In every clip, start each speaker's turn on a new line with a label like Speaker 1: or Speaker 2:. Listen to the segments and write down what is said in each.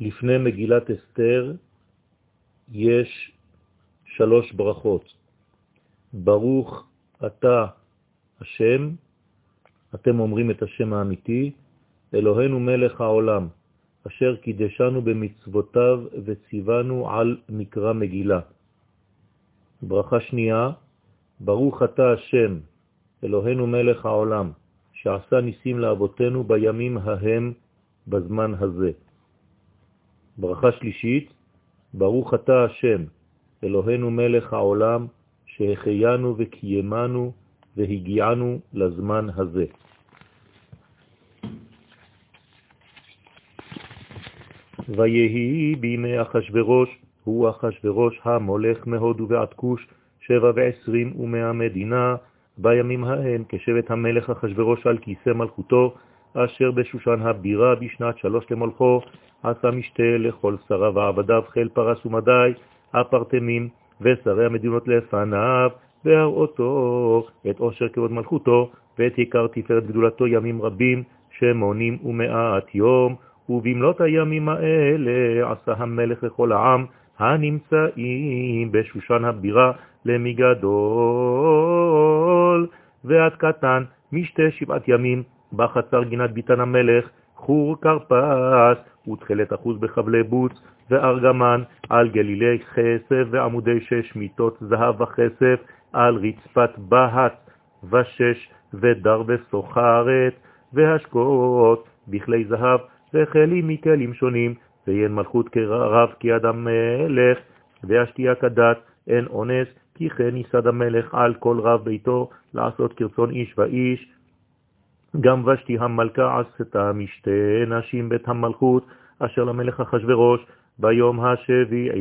Speaker 1: לפני מגילת אסתר יש שלוש ברכות. ברוך אתה השם, אתם אומרים את השם האמיתי, אלוהינו מלך העולם, אשר קידשנו במצוותיו וציוונו על מקרא מגילה. ברכה שנייה, ברוך אתה השם, אלוהינו מלך העולם, שעשה ניסים לאבותינו בימים ההם בזמן הזה. ברכה שלישית, ברוך אתה השם, אלוהינו מלך העולם, שהחיינו וקיימנו והגיענו לזמן הזה. ויהי בימי אחשוורוש, הוא אחשוורוש המולך מהודו ועד כוש, שבע ועשרים ומאה מדינה, בימים ההם כשבט המלך אחשוורוש על כיסא מלכותו, אשר בשושן הבירה בשנת שלוש למולכו, עשה משתה לכל שריו ועבדיו חיל פרס ומדי, הפרטמים ושרי המדינות לפניו, והראותו את עושר כבוד מלכותו, ואת עיקר תפארת גדולתו ימים רבים, שמונים ומאת יום, ובמלות הימים האלה עשה המלך לכל העם הנמצאים בשושן הבירה למגדול. ועד קטן משתה שבעת ימים בחצר גינת ביתן המלך חור קרפס ותחילת אחוז בחבלי בוץ וארגמן על גלילי חסף ועמודי שש מיטות זהב וחסף על רצפת בהת ושש ודר וסוחרת והשקעות בכלי זהב וכלים מכלים שונים, ואין מלכות כרב כי אדם מלך, והשתייה כדת, אין אונס, כי כן ייסד המלך על כל רב ביתו לעשות כרצון איש ואיש. גם ושתי המלכה עשתה משתה נשים בית המלכות, אשר למלך אחשורוש ביום השביעי.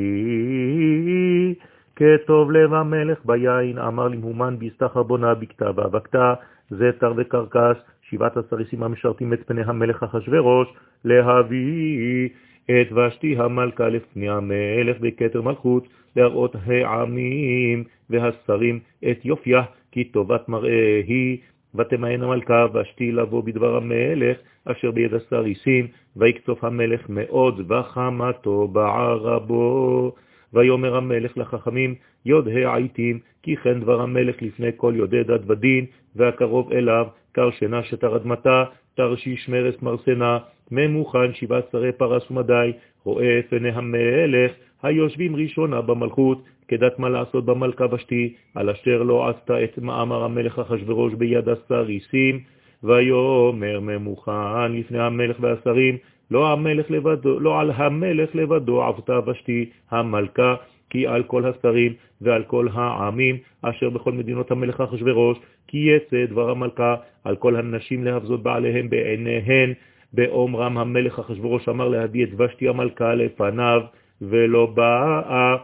Speaker 1: כטוב לב המלך ביין, אמר למהומן בהסתחר בונה בכתב ואבקתה, זתר וקרקס, שבעת הסריסים המשרתים את פני המלך אחשורוש, להביא את ושתי המלכה לפני המלך בכתר מלכות, להראות העמים והשרים את יופיה, כי טובת מראה היא, ותמהן המלכה ושתי לבוא בדבר המלך, אשר ביד הסריסים, ויקצוף המלך מאוד, וחמתו בערבו. ויאמר המלך לחכמים, יוד העיתים, כי כן דבר המלך לפני כל יודעי דת ודין, והקרוב אליו, קר שינה שתר אדמתה, תרשיש מרס מרסנה, ממוכן שבעה שרי פרס ומדי, רואה פני המלך, היושבים ראשונה במלכות, כדת מה לעשות במלכה בשתי, על אשר לא עשתה את מאמר המלך אחשורוש ביד הסריסים, ויאמר ממוכן לפני המלך והשרים, לא, המלך לבדו, לא על המלך לבדו עבתה ושתי המלכה, כי על כל השרים ועל כל העמים אשר בכל מדינות המלך אחשורוש, כי יצא דבר המלכה על כל הנשים להבזות בעליהם בעיניהן, באומרם המלך אחשורוש אמר להביא את ושתי המלכה לפניו, ולא באה.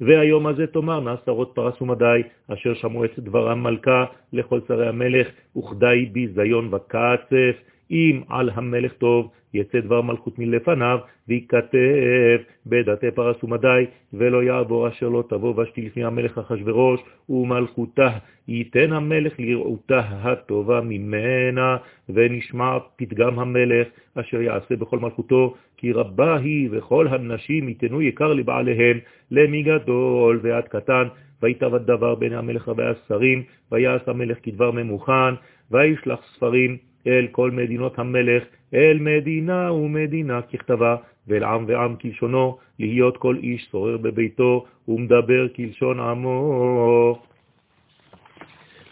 Speaker 1: והיום הזה תאמרנה שרות פרס ומדי, אשר שמעו את דבר המלכה לכל שרי המלך, וכדי ביזיון וקצף, אם על המלך טוב יצא דבר מלכות מלפניו, ויכתב בדתי פרס ומדי, ולא יעבור אשר לא תבוא ושתי לפני המלך אחשורוש, ומלכותה ייתן המלך לראותה הטובה ממנה, ונשמע פתגם המלך, אשר יעשה בכל מלכותו, כי רבה היא וכל הנשים ייתנו יקר לבעליהן, למגדול ועד קטן, ויתאבד דבר בין המלך והשרים, ויעש המלך כדבר ממוכן, וישלח ספרים אל כל מדינות המלך, אל מדינה ומדינה ככתבה, ואל עם ועם כלשונו, להיות כל איש שורר בביתו ומדבר כלשון עמו.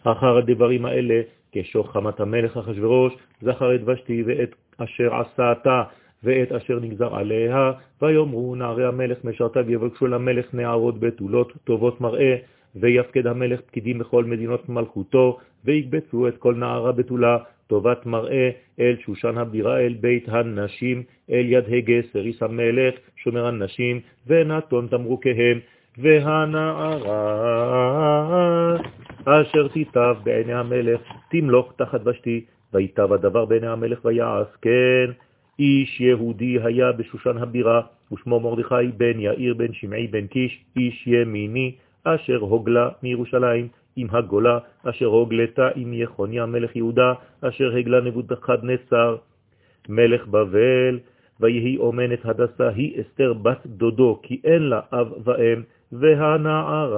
Speaker 1: אחר הדברים האלה, כשוך חמת המלך אחשורוש, זכר את ושתי ואת אשר עשתה ואת אשר נגזר עליה, ויאמרו נערי המלך משרתיו יבקשו למלך נערות בתולות טובות מראה, ויפקד המלך פקידים בכל מדינות מלכותו, ויקבצו את כל נערה בתולה, טובת מראה אל שושן הבירה, אל בית הנשים, אל יד הגה, סריס המלך, שומר הנשים, ונתון תמרוקיהם, והנערה אשר תיטב בעיני המלך, תמלוך תחת ושתי, ויטב הדבר בעיני המלך ויעש, כן, איש יהודי היה בשושן הבירה, ושמו מרדכי בן יאיר בן שמעי בן קיש, איש ימיני, אשר הוגלה מירושלים, עם הגולה, אשר הוגלתה עם יחוניה מלך יהודה, אשר הגלה נבוכדנצר מלך בבל, ויהי אומנת הדסה היא אסתר בת דודו, כי אין לה אב ואם, והנערה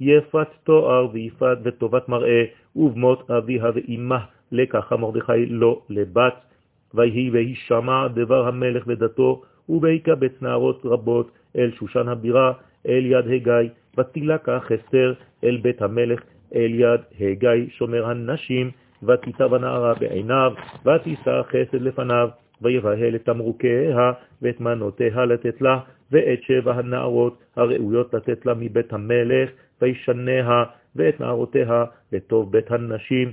Speaker 1: יפת תואר ויפת וטובת מראה, ובמות אביה ואימה, לקחה מרדכי לא לבת. ויהי והיא שמע דבר המלך ודתו, ובהיקבץ נערות רבות אל שושן הבירה, אל יד הגיא, ותילקח אסתר אל בית המלך, אל יד הגיא שומר הנשים, ותיטב הנערה בעיניו, ותישא חסד לפניו, ויבהל את תמרוקיה ואת מנותיה לתת לה, ואת שבע הנערות הראויות לתת לה מבית המלך, וישניה ואת נערותיה לטוב בית הנשים.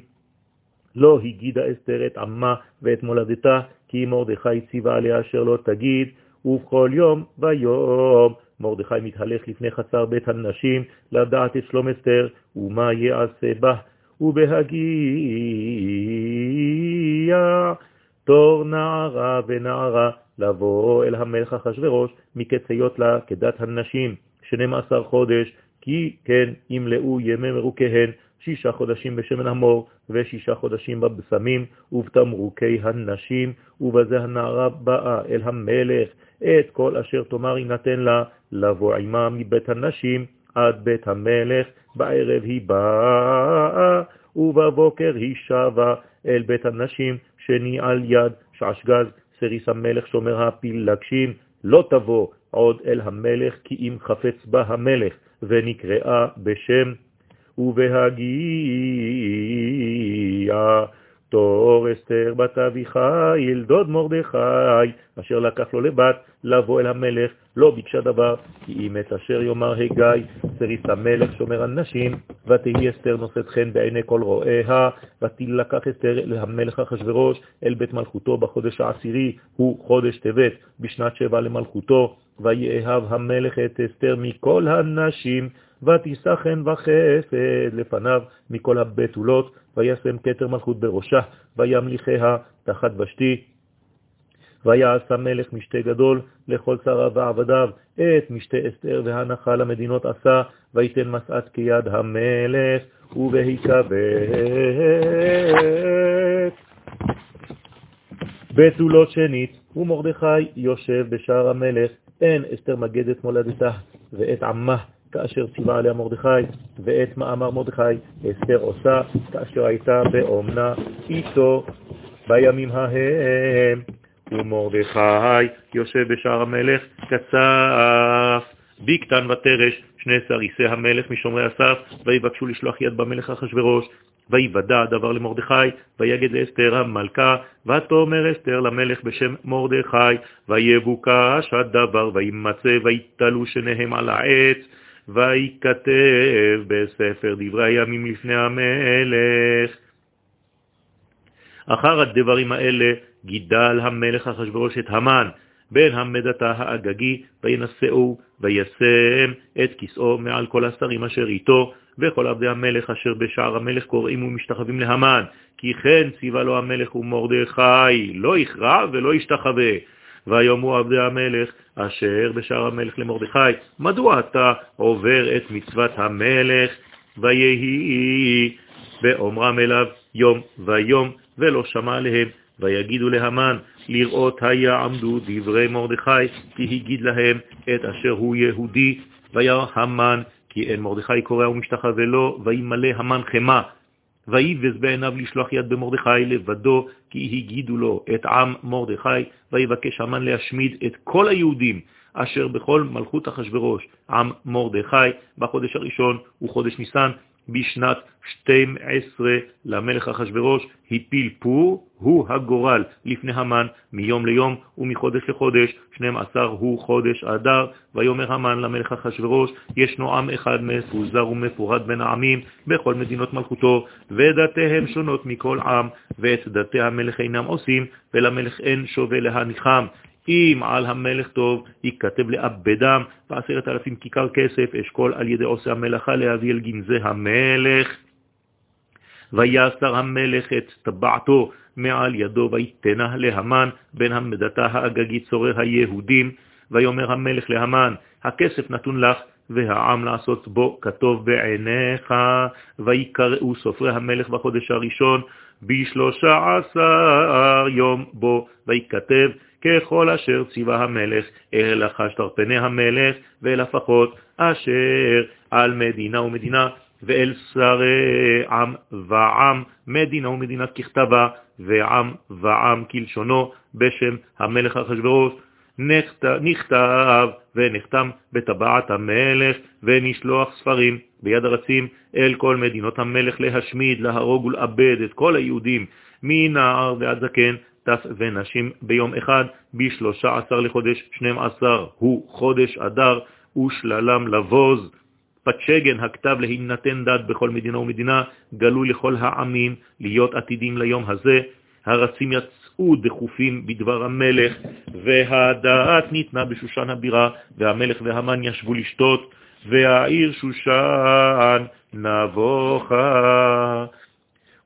Speaker 1: לא הגידה אסתר את עמה ואת מולדתה, כי מרדכי ציווה עליה אשר לא תגיד, ובכל יום ויום מרדכי מתהלך לפני חצר בית הנשים, לדעת את שלום אסתר, ומה יעשה בה, ובהגיע תור נערה ונערה לבוא אל המלך אחשורוש מקציות לה כדת הנשים, 12 חודש, כי כן ימלאו ימי מרוקיהן, שישה חודשים בשמן המור ושישה חודשים בבשמים ובתמרוקי הנשים, ובזה הנערה באה אל המלך, את כל אשר תאמר יינתן לה, לבוא עמה מבית הנשים עד בית המלך, בערב היא באה, ובבוקר היא שבה אל בית הנשים, שני על יד שעשגז, סריס המלך שומר הפילגשים, לא תבוא עוד אל המלך, כי אם חפץ בה המלך, ונקראה בשם ובהגיע תור אסתר בת אביחיל, דוד מרדכי, אשר לקח לו לבת, לבוא אל המלך, לא ביקשה דבר, כי אם את אשר יאמר הגיא, סריס המלך שומר על נשים, ותהי אסתר נושאת חן בעיני כל רואיה, ותילקח אסתר אל המלך אחשורוש, אל בית מלכותו בחודש העשירי, הוא חודש טבת, בשנת שבע למלכותו, ויאהב המלך את אסתר מכל הנשים, ותישא חן וחסד לפניו מכל הבתולות, וישם כתר מלכות בראשה, וימליכיה תחת ושתי. ויעש המלך משתה גדול לכל שריו ועבדיו, את משתה אסתר והנחה למדינות עשה, ויתן מסעת כיד המלך, ובהיקבץ. בתולות שנית, ומרדכי יושב בשער המלך, אין אסתר מגדת מולדתה, ואת עמה כאשר ציווה עליה מרדכי, ואת מאמר מרדכי אסתר עושה, כאשר הייתה באומנה איתו בימים ההם. ומרדכי יושב בשער המלך, קצף, ביקטן ותרש, שני סריסי המלך משומרי הסף, ויבקשו לשלוח יד במלך אחשורוש, ויוודע הדבר למרדכי, ויגד לאסתר המלכה, ותאמר אסתר למלך בשם מרדכי, ויבוקש הדבר, וימצא, ויתלו שניהם על העץ, ויכתב בספר דברי הימים לפני המלך. אחר הדברים האלה גידל המלך אחשורוש את המן, בן המדתה האגגי, וינשאו, וישם את כיסאו מעל כל השרים אשר איתו, וכל עבדי המלך אשר בשער המלך קוראים ומשתחווים להמן, כי כן ציווה לו המלך ומרדכי, לא יכרע ולא ישתחווה. ויאמרו עבדי המלך אשר בשער המלך למרדכי, מדוע אתה עובר את מצוות המלך? ויהי באומרם אליו יום ויום, ולא שמע עליהם, ויגידו להמן, לראות היה עמדו דברי מרדכי, כי הגיד להם את אשר הוא יהודי, וירא המן, כי אין מרדכי קורא ומשתחווה לו, וימלא המן חמה, ויבז בעיניו לשלוח יד במרדכי לבדו, כי הגידו לו את עם מרדכי, ויבקש המן להשמיד את כל היהודים אשר בכל מלכות אחשורוש, עם מרדכי, בחודש הראשון וחודש ניסן, בשנת 12 למלך אחשורוש, הפיל פור, הוא הגורל לפני המן מיום ליום ומחודש לחודש, 12 הוא חודש אדר, ויאמר המן למלך אחשורוש, ישנו עם אחד מפוזר ומפורד בין העמים בכל מדינות מלכותו, ודתיהם שונות מכל עם, ואת דתי המלך אינם עושים, ולמלך אין שווה להניחם. אם על המלך טוב, ייכתב לאבדם בעשרת אלפים כיכר כסף, אשכול על ידי עושה המלאכה להביא אל גנזי המלך. ויסר המלך את טבעתו מעל ידו, ויתנה להמן בן המדתה האגגית צורר היהודים, ויאמר המלך להמן, הכסף נתון לך, והעם לעשות בו כתוב בעיניך, ויקראו סופרי המלך בחודש הראשון, בשלושה עשר יום בו, ויכתב ככל אשר ציווה המלך, אל החשתר פני המלך, ואל הפחות אשר על מדינה ומדינה, ואל שרי עם ועם, מדינה ומדינה ככתבה, ועם ועם כלשונו, בשם המלך אחשוורוש. נכתב ונחתם בטבעת המלך, ונשלוח ספרים ביד הרצים אל כל מדינות המלך להשמיד, להרוג ולאבד את כל היהודים, מנער ועד זקן, טף ונשים ביום אחד, בשלושה עשר לחודש שנים עשר, הוא חודש אדר, ושללם לבוז. פצ'גן הכתב להינתן דת בכל מדינה ומדינה, גלוי לכל העמים, להיות עתידים ליום הזה. הרצים יצאו דחופים בדבר המלך, והדעת ניתנה בשושן הבירה, והמלך והמן ישבו לשתות, והעיר שושן נבוכה.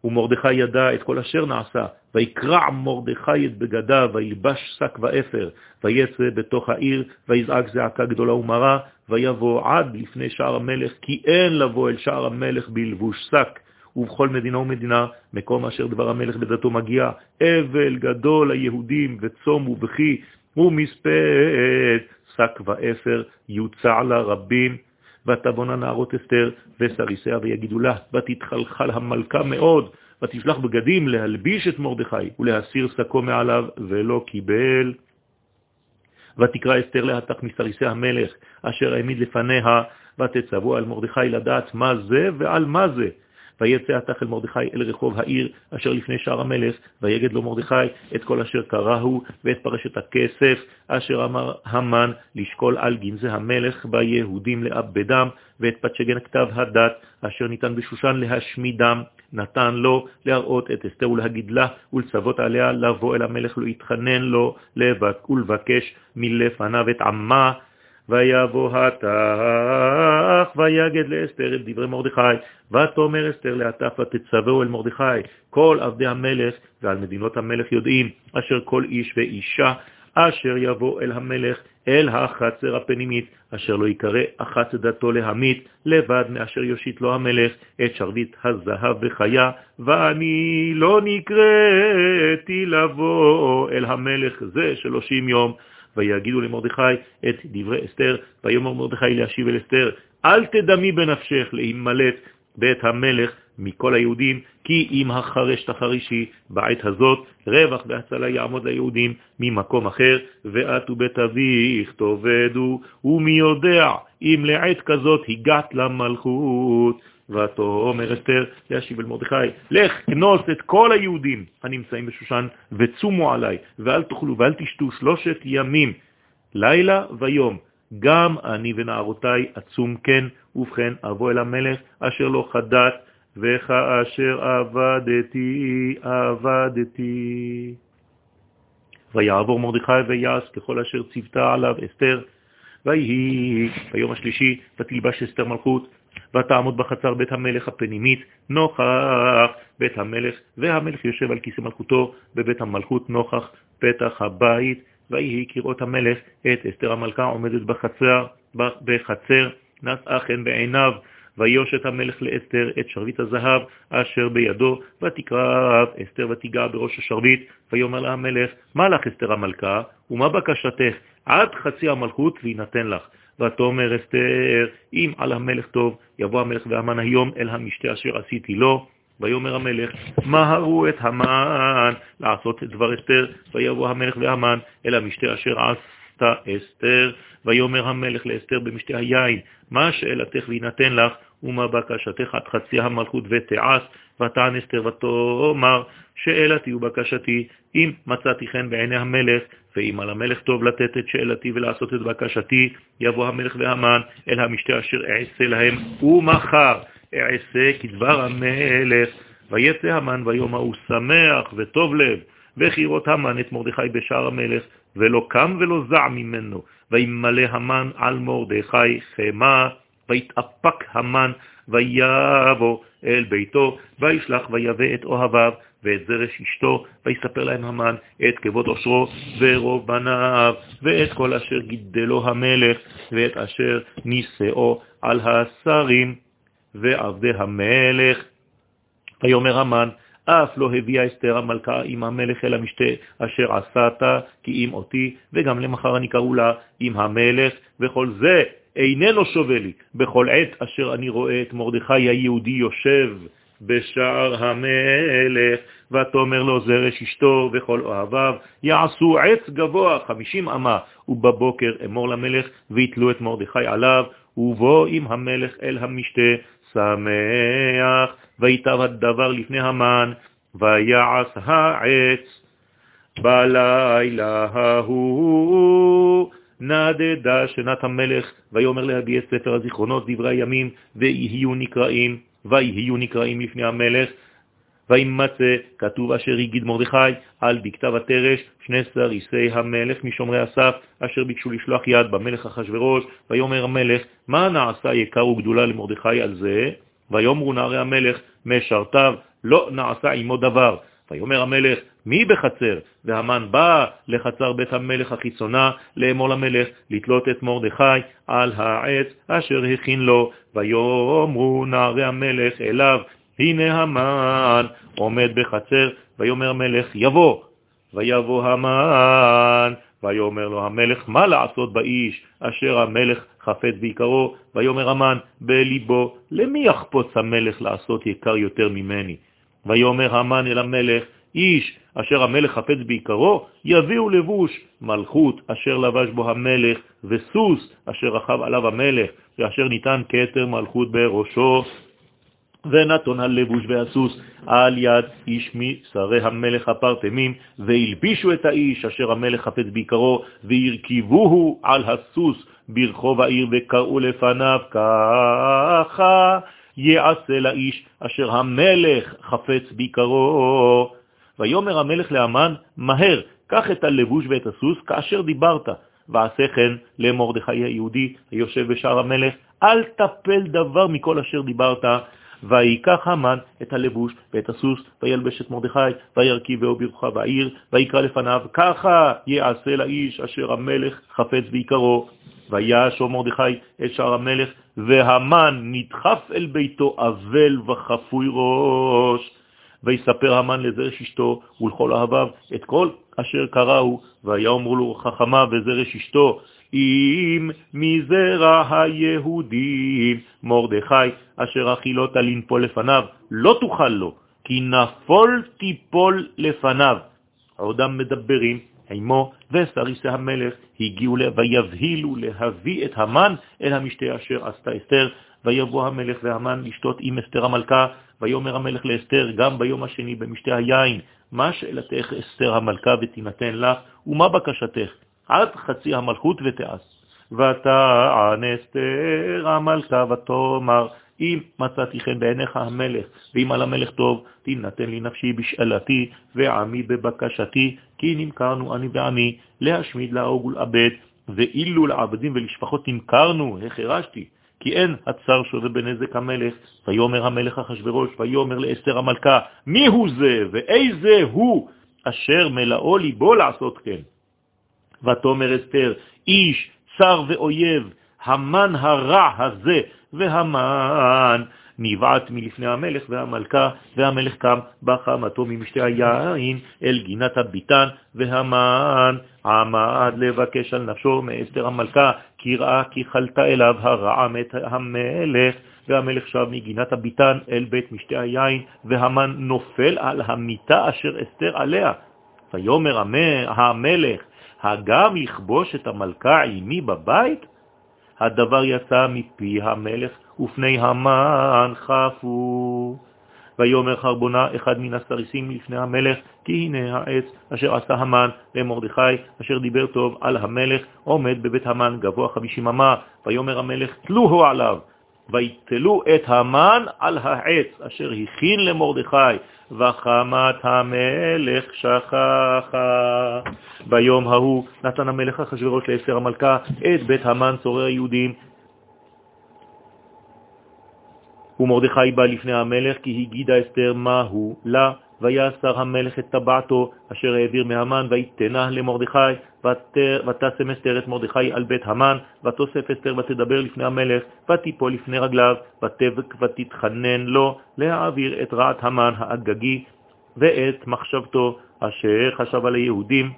Speaker 1: ומרדכי ידע את כל אשר נעשה, ויקרע מרדכי את בגדיו, וילבש שק ואפר, ויצא בתוך העיר, ויזעק זעקה גדולה ומרה, ויבוא עד לפני שער המלך, כי אין לבוא אל שער המלך בלבוש שק. ובכל מדינה ומדינה, מקום אשר דבר המלך בדתו מגיע, אבל גדול ליהודים, וצום ובכי, ומספד, שק ואפר, יוצע לרבים, ותבונה נערות אסתר וסריסיה ויגידו לה, ותתחלחל המלכה מאוד, ותשלח בגדים להלביש את מרדכי ולהסיר שקו מעליו, ולא קיבל. ותקרא אסתר להתך מסריסי המלך, אשר העמיד לפניה, ותצוו על מרדכי לדעת מה זה ועל מה זה. ויצא עתך אל מרדכי אל רחוב העיר אשר לפני שער המלך, ויגד לו מרדכי את כל אשר קראהו, ואת פרשת הכסף, אשר אמר המן לשקול על גנזי המלך ביהודים לאבדם, ואת פתשגן כתב הדת, אשר ניתן בשושן להשמידם, נתן לו להראות את אסתר ולהגיד לה, ולצוות עליה לבוא אל המלך להתחנן לו ולבקש מלפניו את עמה, ויבוא התח, ויגד לאסתר את דברי מרדכי, ותאמר אסתר לעטף ותצווהו אל מרדכי, כל עבדי המלך ועל מדינות המלך יודעים, אשר כל איש ואישה אשר יבוא אל המלך, אל החצר הפנימית, אשר לא יקרא אחת דתו להמית, לבד מאשר יושיט לו המלך את שרביט הזהב בחיה, ואני לא נקראתי לבוא אל המלך זה שלושים יום. ויגידו למרדכי את דברי אסתר, ויאמר מרדכי להשיב אל אסתר, אל תדמי בנפשך להימלט בית המלך מכל היהודים, כי אם החרש תחרישי בעת הזאת, רווח והצלה יעמוד ליהודים ממקום אחר, ואת ובית אביך תאבדו, ומי יודע אם לעת כזאת הגעת למלכות. ותאמר אסתר להשיב אל מרדכי, לך כנוס את כל היהודים הנמצאים בשושן וצומו עליי, ואל תאכלו ואל תשתו שלושת ימים, לילה ויום, גם אני ונערותי עצום כן, ובכן אבוא אל המלך אשר לא חדת, וכאשר עבדתי, עבדתי. ויעבור מרדכי ויעש ככל אשר ציוותה עליו אסתר, ויהי ביום השלישי ותלבש אסתר מלכות, ותעמוד בחצר בית המלך הפנימית, נוכח בית המלך, והמלך יושב על כיסא מלכותו בבית המלכות נוכח פתח הבית, ויהי כראות המלך את אסתר המלכה עומדת בחצר, בחצר נשאה חן בעיניו, ויוש את המלך לאסתר את שרביט הזהב אשר בידו, ותקרב אסתר ותיגע בראש השרביט, ויאמר לה המלך, מה לך אסתר המלכה, ומה בקשתך? עד חצי המלכות וינתן לך. ותאמר אסתר, אם על המלך טוב, יבוא המלך והמן היום אל המשתה אשר עשיתי לו. ויאמר המלך, מהרו את המן לעשות את דבר אסתר, ויבוא המלך והמן אל המשתה אשר עשתה אסתר. ויאמר המלך לאסתר במשתה היין, מה שאלתך וינתן לך, ומה בקשתך עד חצי המלכות ותעש, ותען אסתר ותאמר, שאלתי ובקשתי, אם מצאתי חן בעיני המלך, ואם על המלך טוב לתת את שאלתי ולעשות את בקשתי, יבוא המלך והמן אל המשתה אשר אעשה להם, ומחר אעשה כדבר המלך. ויצא המן ויום ההוא שמח וטוב לב, וחירות המן את מרדכי בשער המלך, ולא קם ולא זע ממנו, וימלא המן על מרדכי חמה, ויתאפק המן, ויבוא אל ביתו, וישלח ויבא את אוהביו, ואת זרש אשתו, ויספר להם המן את כבוד עושרו ורוב בניו, ואת כל אשר גידלו המלך, ואת אשר נישאו על השרים ועבדי המלך. ויאמר המן, אף לא הביאה אסתר המלכה עם המלך אל המשתה אשר עשת כי אם אותי, וגם למחר אני קראו לה עם המלך, וכל זה איננו שווה לי. בכל עת אשר אני רואה את מרדכי היהודי יושב בשער המלך, ותאמר לו זרש אשתו וכל אוהביו, יעשו עץ גבוה חמישים אמה, ובבוקר אמור למלך, ויתלו את מרדכי עליו, ובוא עם המלך אל המשתה, שמח, ויטב הדבר לפני המן, ויעש העץ. בלילה ההוא נדדה שנת המלך, ויאמר להביא את ספר הזיכרונות, דברי הימים, ויהיו נקראים, ויהיו נקראים לפני המלך, וימצא כתוב אשר הגיד מרדכי על בכתב התרש שני סריסי המלך משומרי הסף אשר ביקשו לשלוח יד במלך אחשורוש. ויאמר המלך מה נעשה יקר וגדולה למרדכי על זה? ויאמרו נערי המלך משרתיו לא נעשה עמו דבר ויאמר המלך מי בחצר? והמן בא לחצר בית המלך החיצונה לאמור למלך לתלות את מרדכי על העץ אשר הכין לו. ויאמרו נערי המלך אליו הנה המן עומד בחצר, ויאמר המלך יבוא, ויבוא המן, ויאמר לו המלך מה לעשות באיש אשר המלך חפץ בעיקרו, ויאמר המן בליבו למי יחפוץ המלך לעשות יקר יותר ממני? ויאמר המן אל המלך איש אשר המלך חפץ בעיקרו, יביאו לבוש מלכות אשר לבש בו המלך, וסוס אשר רכב עליו המלך, ואשר ניתן כתר מלכות בראשו, ונתון הלבוש והסוס על יד איש משרי המלך הפרטמים, והלבישו את האיש אשר המלך חפץ בעיקרו, והרכיבוהו על הסוס ברחוב העיר וקראו לפניו ככה יעשה לאיש אשר המלך חפץ בעיקרו. ויאמר המלך לאמן, מהר, קח את הלבוש ואת הסוס כאשר דיברת, ועשה כן למרדכי היהודי היושב בשער המלך, אל תפל דבר מכל אשר דיברת, ויקח המן את הלבוש ואת הסוס, וילבש את מרדכי, וירכיבהו ברחב העיר, ויקרא לפניו, ככה יעשה לאיש אשר המלך חפץ ויקרו. וישו מרדכי את שער המלך, והמן נדחף אל ביתו אבל וחפוי ראש. ויספר המן לזרש אשתו ולכל אהביו את כל אשר קראו, ויאמרו לו חכמה וזרש אשתו, אם מזרע היהודים מרדכי אשר אכילותה לנפול לפניו, לא תוכל לו, כי נפול תיפול לפניו. עודם מדברים עמו וסריסי המלך הגיעו ויבהילו להביא את המן אל המשתה אשר עשתה אסתר, ויבוא המלך והמן לשתות עם אסתר המלכה, ויאמר המלך לאסתר גם ביום השני במשתה היין, מה שאלתך אסתר המלכה ותינתן לך, ומה בקשתך? עד חצי המלכות ותעש. ותען אסתר המלכה ותאמר, אם מצאתי חן בעיניך המלך, ואם על המלך טוב, תינתן לי נפשי בשאלתי, ועמי בבקשתי, כי נמכרנו אני ועמי, להשמיד, להרוג ולאבד, ואילו לעבדים ולשפחות נמכרנו, החרשתי, כי אין הצר שווה בנזק המלך. ויאמר המלך אחשורוש, ויאמר לאסתר המלכה, מי הוא זה ואיזה הוא אשר מלאו ליבו לעשות כן? ותאמר אסתר, איש, צר ואויב, המן הרע הזה, והמן נבעט מלפני המלך והמלכה, והמלך קם בחמתו ממשתי היין אל גינת הביטן, והמן עמד לבקש על נפשו מאסתר המלכה, כי ראה כי חלתה אליו הרעה מת המלך, והמלך שב מגינת הביטן אל בית משתי היין, והמן נופל על המיטה אשר אסתר עליה. ויאמר המלך, הגם לכבוש את המלכה עימי בבית? הדבר יצא מפי המלך, ופני המן חפו. ויאמר חרבונה אחד מן הסריסים לפני המלך, כי הנה העץ אשר עשה המן למרדכי, אשר דיבר טוב על המלך, עומד בבית המן גבוה חמישים אמה. ויאמר המלך, תלוהו עליו, ויתלו את המן על העץ אשר הכין למרדכי, וחמת המלך שכחה. ביום ההוא נתן המלך אחשוורוש לעשר המלכה את בית המן צורר היהודים. ומרדכי בא לפני המלך כי הגידה אסתר מהו לה, ויאסר המלך את טבעתו אשר העביר מהמן, ויתנה למרדכי, ותשם אסתר את מרדכי על בית המן, ותוסף אסתר ותדבר לפני המלך, ותיפול לפני רגליו, ותבק ותתחנן לו להעביר את רעת המן האגגי, ואת מחשבתו אשר חשב על היהודים.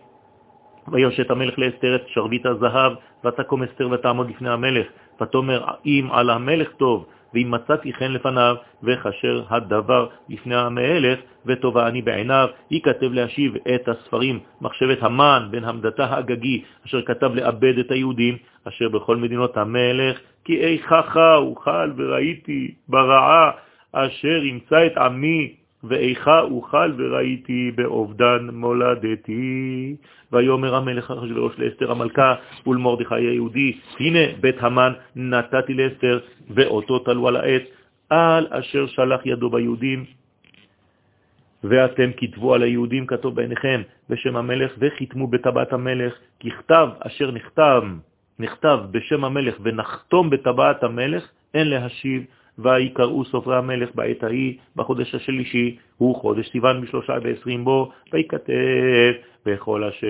Speaker 1: ויושט המלך לאסתר את שרביט הזהב, ותקום אסתר ותעמוד לפני המלך, ותאמר אם על המלך טוב, ואם מצאתי חן לפניו, וכשר הדבר לפני המלך, וטובה אני בעיניו, ייכתב להשיב את הספרים, מחשבת המן בן המדתה האגגי, אשר כתב לאבד את היהודים, אשר בכל מדינות המלך, כי איכך אוכל וראיתי ברעה, אשר ימצא את עמי ואיכה אוכל וראיתי באובדן מולדתי. ויאמר המלך אחשוורוש לאסתר המלכה ולמרדכי היהודי, הנה בית המן נתתי לאסתר, ואותו תלו על העץ, על אשר שלח ידו ביהודים. ואתם כתבו על היהודים כתוב בעיניכם בשם המלך, וחיתמו בטבעת המלך, ככתב אשר נכתב, נכתב בשם המלך ונחתום בטבעת המלך, אין להשיב ויקראו סופרי המלך בעת ההיא, בחודש השלישי, הוא חודש סיוון בשלושה ועשרים בו, ויכתב בכל אשר,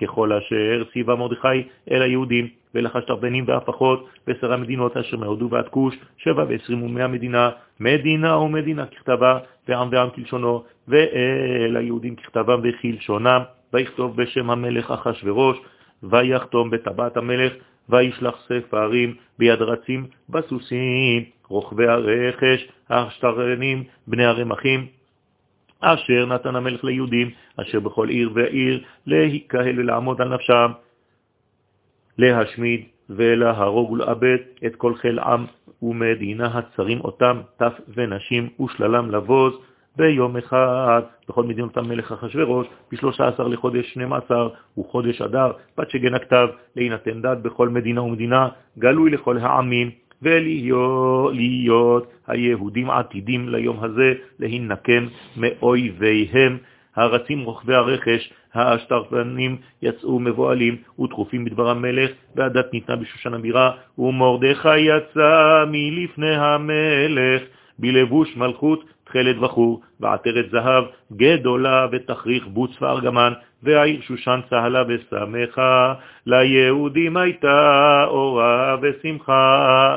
Speaker 1: ככל אשר ציווה מרדכי אל היהודים, ולחש תרבנים והפכות, ועשר המדינות אשר מהודו ועד כוש, שבע ועשרים ומאה מדינה, מדינה ומדינה ככתבה, ועם ועם כלשונו, ואל היהודים ככתבם וכלשונם, ויכתוב בשם המלך אחשורוש, ויחתום בטבעת המלך, וישלח ספרים ביד רצים בסוסים, רוכבי הרכש, השטרנים, בני הרמחים, אשר נתן המלך ליהודים, אשר בכל עיר ועיר להיקהל ולעמוד על נפשם, להשמיד ולהרוג ולאבד את כל חיל עם ומדינה הצרים אותם, טף ונשים ושללם לבוז, ביום אחד, בכל מדינות המלך אחשורוש, ב-13 לחודש 12 הוא חודש אדר, בת שגן הכתב, להינתן דת בכל מדינה ומדינה, גלוי לכל העמים, ולהיות היהודים עתידים ליום הזה להינקם מאויביהם. הרצים רוכבי הרכש, האשתרפנים יצאו מבועלים ודחופים בדבר המלך, והדת ניתנה בשושן הבירה, ומרדכי יצא מלפני המלך בלבוש מלכות תכלת וחור, ועטרת זהב גדולה ותכריך בוץ וארגמן, והעיר שושן צהלה ושמחה, ליהודים הייתה אורה ושמחה.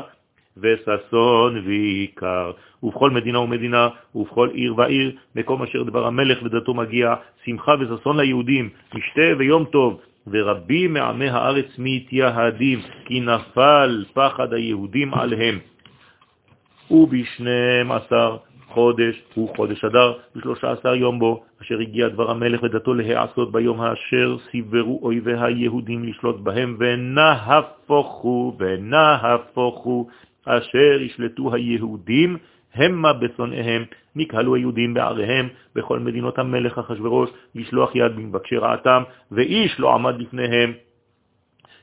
Speaker 1: וששון ועיקר. ובכל מדינה ומדינה, ובכל עיר ועיר, מקום אשר דבר המלך ודתו מגיע, שמחה וששון ליהודים, משתה ויום טוב, ורבים מעמי הארץ מתייהדים, כי נפל פחד היהודים עליהם. ובשנים עשר חודש הוא חודש אדר, ושלושה עשר יום בו, אשר הגיע דבר המלך ודתו להיעשות ביום האשר סיברו אויבי היהודים לשלוט בהם, ונהפוכו, ונהפוכו, אשר ישלטו היהודים המה בשונאיהם, נקהלו היהודים בעריהם בכל מדינות המלך אחשורוש לשלוח יד במבקשי רעתם, ואיש לא עמד לפניהם.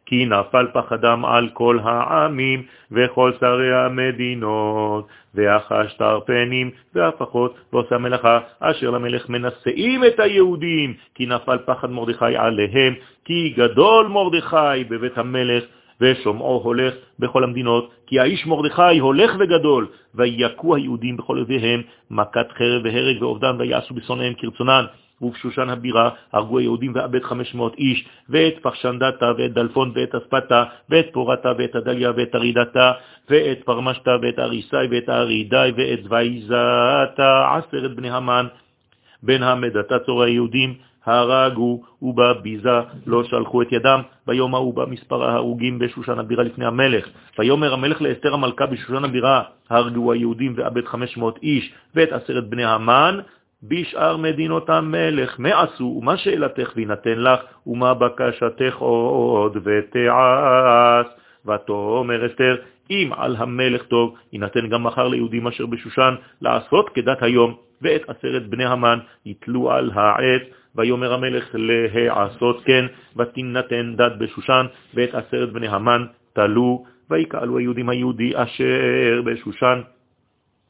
Speaker 1: כי נפל פחדם על כל העמים וכל שרי המדינות, ואחש תרפנים והפכות ועושה מלאכה, אשר למלך מנשאים את היהודים, כי נפל פחד מרדכי עליהם, כי גדול מרדכי בבית המלך, ושומעו הולך בכל המדינות, כי האיש מרדכי הולך וגדול, ויכו היהודים בכל אביהם, מכת חרב והרג ואובדן, ויעשו בשונאיהם כרצונן. ובשושן הבירה הרגו היהודים ואבד 500 איש, ואת פרשנדתה ואת דלפון ואת אספתה, ואת פורתה ואת הדליה ואת ארידתה, ואת פרמשתה ואת אריסאי ואת ארידאי ואת זוויזתה, עשרת בני המן, בן המדתה צור היהודים, הרגו ובביזה לא שלחו את ידם, ביום ההוא במספר ההרוגים בשושן הבירה לפני המלך. ויאמר המלך לאסתר המלכה בשושן הבירה, הרגו היהודים ואבד 500 איש, ואת עשרת בני המן, בשאר מדינות המלך, מה עשו ומה שאלתך וינתן לך, ומה בקשתך עוד ותעש. ותאמר אסתר, אם על המלך טוב, יינתן גם מחר ליהודים אשר בשושן לעשות כדת היום, ואת עשרת בני המן יתלו על העץ, ויאמר המלך להעשות כן, ותינתן דת בשושן, ואת עשרת בני המן תלו, ויקהלו היהודים היהודי אשר בשושן.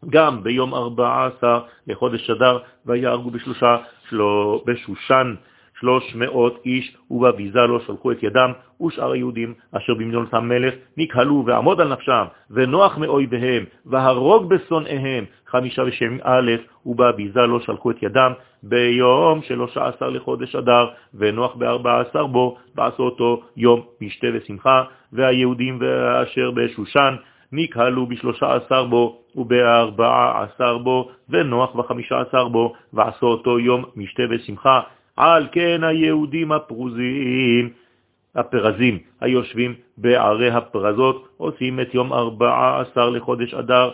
Speaker 1: גם ביום ארבע עשר לחודש אדר, ויהרגו בשלושה, שלו, בשושן שלוש מאות איש, ובביזה לא שלחו את ידם, ושאר היהודים אשר במדינות המלך נקהלו ועמוד על נפשם, ונוח מאויביהם, והרוג בשונאיהם, חמישה ושם א', ובביזה לא שלחו את ידם, ביום שלושה עשר לחודש אדר, ונוח בארבע עשר בו, בעשו אותו יום משתה ושמחה, והיהודים אשר בשושן, נקהלו בשלושה עשר בו ובארבעה עשר בו, ונוח בחמישה עשר בו, ועשו אותו יום משתה ושמחה. על כן היהודים הפרוזים, הפרזים היושבים בערי הפרזות, עושים את יום ארבעה עשר לחודש אדר,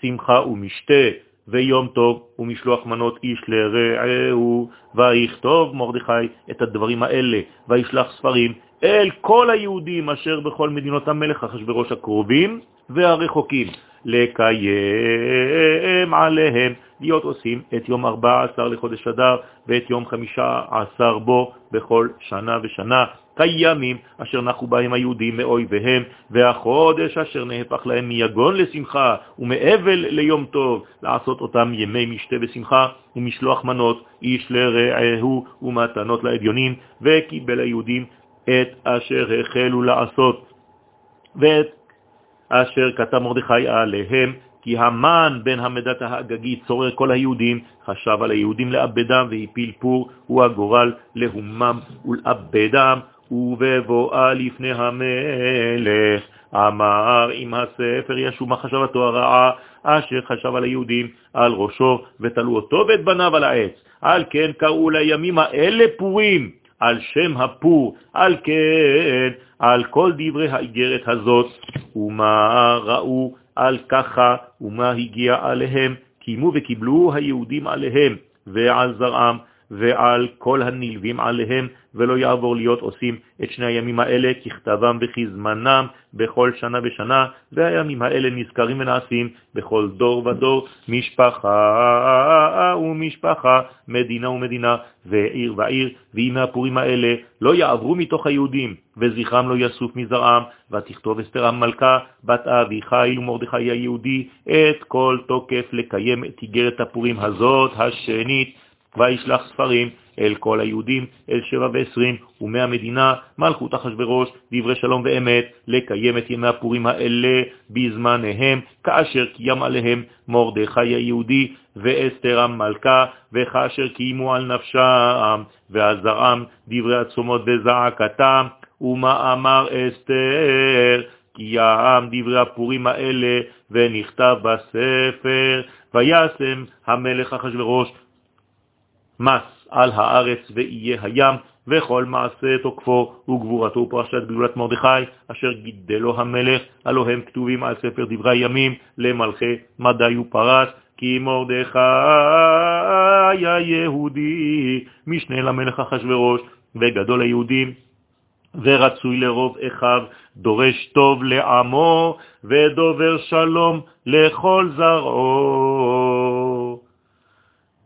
Speaker 1: שמחה ומשתה, ויום טוב ומשלוח מנות איש לרעהו, ויכתוב מרדכי את הדברים האלה, וישלח ספרים אל כל היהודים אשר בכל מדינות המלך אחשוורוש הקרובים והרחוקים, לקיים עליהם, להיות עושים את יום 14 לחודש אדר ואת יום 15 בו בכל שנה ושנה, כימים אשר נחו בהם היהודים מאויביהם, והחודש אשר נהפך להם מיגון לשמחה ומאבל ליום טוב, לעשות אותם ימי משתה ושמחה ומשלוח מנות איש לרעהו ומתנות לאביונים, וקיבל היהודים את אשר החלו לעשות, ואת אשר כתב מרדכי עליהם, כי המן בן המדת האגגית צורר כל היהודים, חשב על היהודים לאבדם והפיל פור, הוא הגורל להומם ולאבדם, ובבואה לפני המלך. אמר עם הספר ישוב מחשבתו הרעה, אשר חשב על היהודים על ראשו, ותלו אותו ואת בניו על העץ. על כן קראו לימים האלה פורים, על שם הפור, על כן, על כל דברי האיגרת הזאת, ומה ראו על ככה, ומה הגיע עליהם, קיימו וקיבלו היהודים עליהם ועל זרעם ועל כל הנלווים עליהם, ולא יעבור להיות עושים את שני הימים האלה ככתבם וכזמנם בכל שנה ושנה, והימים האלה נזכרים ונעשים בכל דור ודור, משפחה ומשפחה, מדינה ומדינה, ועיר ועיר, וימי הפורים האלה לא יעברו מתוך היהודים, וזכרם לא יסוף מזרעם, ותכתוב אסתר המלכה, בת אבי חיל ומרדכי היהודי, את כל תוקף לקיים את איגרת הפורים הזאת, השנית, וישלח ספרים אל כל היהודים, אל שבע ועשרים, ומהמדינה מלכות אחשוורוש, דברי שלום ואמת, לקיים את ימי הפורים האלה בזמניהם, כאשר קיים עליהם מרדכי היהודי ואסתר המלכה, וכאשר קיימו על נפשם ועזרם דברי הצומות וזעקתם, ומה אמר אסתר, כי יעם דברי הפורים האלה, ונכתב בספר, וישם המלך אחשוורוש מס על הארץ ויהיה הים, וכל מעשה תוקפו וגבורתו ופרשת גדולת מרדכי, אשר גידלו המלך, הלא הם כתובים על ספר דברי הימים למלכי מדי ופרס, כי מרדכי היהודי, משנה למלך אחשורוש, וגדול היהודים, ורצוי לרוב אחיו, דורש טוב לעמו, ודובר שלום לכל זרעו.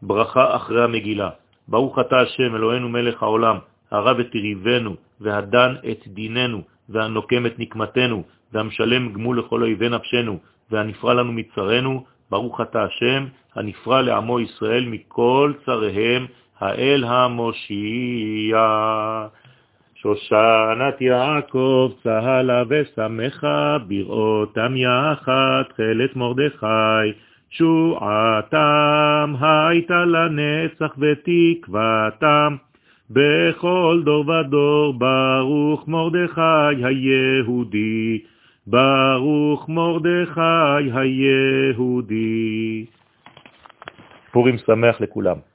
Speaker 1: ברכה אחרי המגילה. ברוך אתה השם אלוהינו מלך העולם, הרב את ריבנו, והדן את דיננו, והנוקם את נקמתנו, והמשלם גמול לכל אויבי נפשנו, והנפרע לנו מצרנו, ברוך אתה השם, הנפרע לעמו ישראל מכל צריהם, האל המושיע. שושנת יעקב צהלה ושמחה, בראותם יחד, תכלת מרדכי, שועתם הייתה לנצח ותקוותם, בכל דור ודור ברוך מרדכי היהודי, ברוך מרדכי היהודי. פורים שמח לכולם.